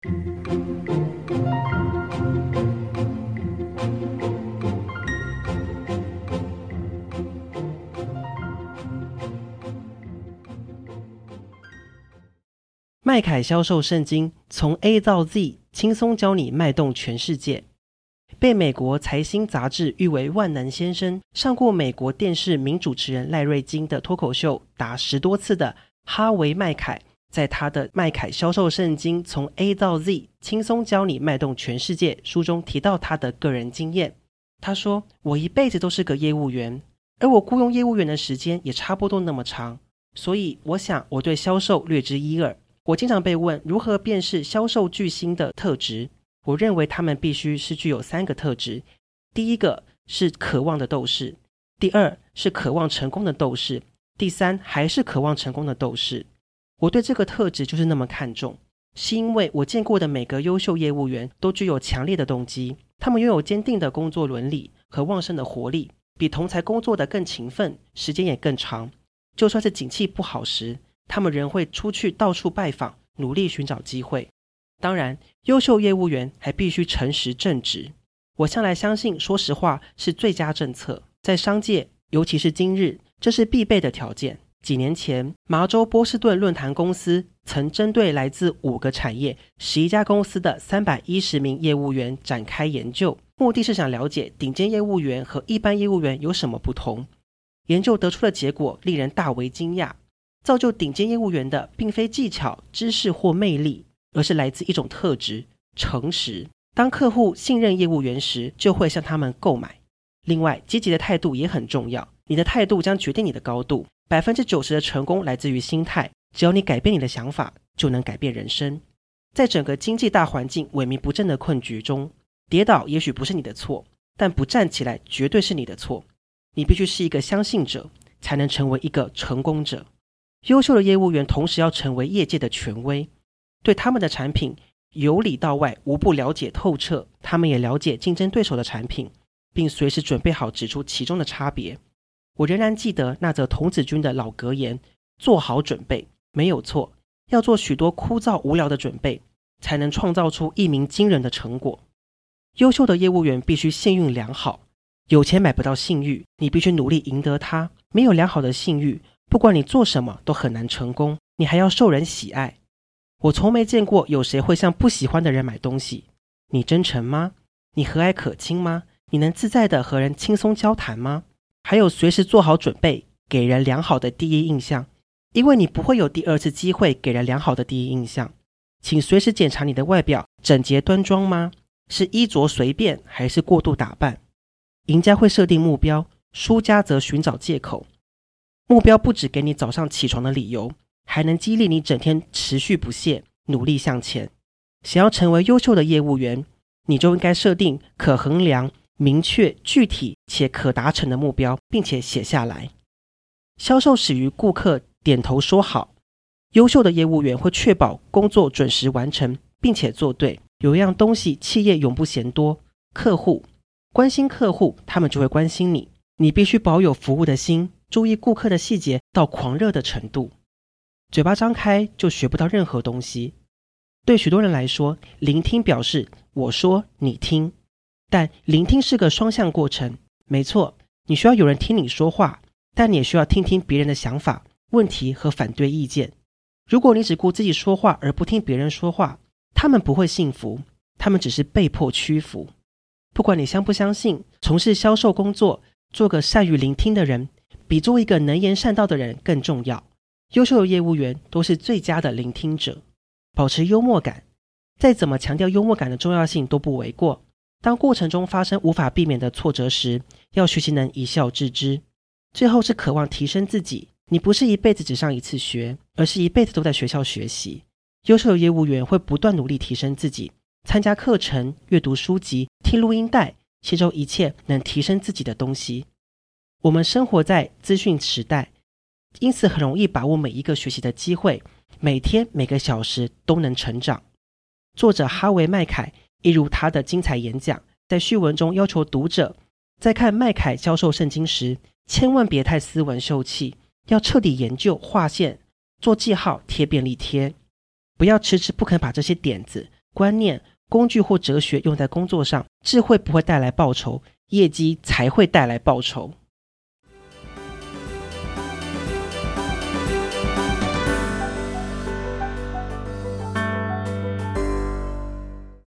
麦凯销售圣经，从 A 到 Z，轻松教你脉动全世界。被美国财新杂志誉为万能先生，上过美国电视名主持人赖瑞金的脱口秀达十多次的哈维麦凯，在他的《麦凯销售圣经：从 A 到 Z，轻松教你脉动全世界》书中提到他的个人经验。他说：“我一辈子都是个业务员，而我雇佣业务员的时间也差不多那么长，所以我想我对销售略知一二。我经常被问如何辨识销售巨星的特质。”我认为他们必须是具有三个特质：第一个是渴望的斗士；第二是渴望成功的斗士；第三还是渴望成功的斗士。我对这个特质就是那么看重，是因为我见过的每个优秀业务员都具有强烈的动机，他们拥有坚定的工作伦理和旺盛的活力，比同才工作的更勤奋，时间也更长。就算是景气不好时，他们仍会出去到处拜访，努力寻找机会。当然，优秀业务员还必须诚实正直。我向来相信，说实话是最佳政策。在商界，尤其是今日，这是必备的条件。几年前，麻州波士顿论坛公司曾针对来自五个产业、十一家公司的三百一十名业务员展开研究，目的是想了解顶尖业务员和一般业务员有什么不同。研究得出的结果令人大为惊讶：造就顶尖业务员的，并非技巧、知识或魅力。而是来自一种特质——诚实。当客户信任业务员时，就会向他们购买。另外，积极的态度也很重要。你的态度将决定你的高度。百分之九十的成功来自于心态。只要你改变你的想法，就能改变人生。在整个经济大环境萎靡不振的困局中，跌倒也许不是你的错，但不站起来绝对是你的错。你必须是一个相信者，才能成为一个成功者。优秀的业务员同时要成为业界的权威。对他们的产品由里到外无不了解透彻，他们也了解竞争对手的产品，并随时准备好指出其中的差别。我仍然记得那则童子军的老格言：“做好准备，没有错，要做许多枯燥无聊的准备，才能创造出一鸣惊人的成果。”优秀的业务员必须信誉良好，有钱买不到信誉，你必须努力赢得它。没有良好的信誉，不管你做什么都很难成功，你还要受人喜爱。我从没见过有谁会向不喜欢的人买东西。你真诚吗？你和蔼可亲吗？你能自在地和人轻松交谈吗？还有，随时做好准备，给人良好的第一印象，因为你不会有第二次机会给人良好的第一印象。请随时检查你的外表整洁端庄吗？是衣着随便还是过度打扮？赢家会设定目标，输家则寻找借口。目标不只给你早上起床的理由。还能激励你整天持续不懈，努力向前。想要成为优秀的业务员，你就应该设定可衡量、明确、具体且可达成的目标，并且写下来。销售始于顾客点头说好。优秀的业务员会确保工作准时完成，并且做对。有一样东西，企业永不嫌多：客户。关心客户，他们就会关心你。你必须保有服务的心，注意顾客的细节到狂热的程度。嘴巴张开就学不到任何东西。对许多人来说，聆听表示我说你听，但聆听是个双向过程。没错，你需要有人听你说话，但你也需要听听别人的想法、问题和反对意见。如果你只顾自己说话而不听别人说话，他们不会幸福，他们只是被迫屈服。不管你相不相信，从事销售工作，做个善于聆听的人，比做一个能言善道的人更重要。优秀的业务员都是最佳的聆听者，保持幽默感，再怎么强调幽默感的重要性都不为过。当过程中发生无法避免的挫折时，要学习能一笑置之。最后是渴望提升自己，你不是一辈子只上一次学，而是一辈子都在学校学习。优秀的业务员会不断努力提升自己，参加课程、阅读书籍、听录音带，吸收一切能提升自己的东西。我们生活在资讯时代。因此，很容易把握每一个学习的机会，每天每个小时都能成长。作者哈维麦凯一如他的精彩演讲，在序文中要求读者在看麦凯销售圣经时，千万别太斯文秀气，要彻底研究、划线、做记号、贴便利贴，不要迟迟不肯把这些点子观念、工具或哲学用在工作上，智慧不会带来报酬，业绩才会带来报酬。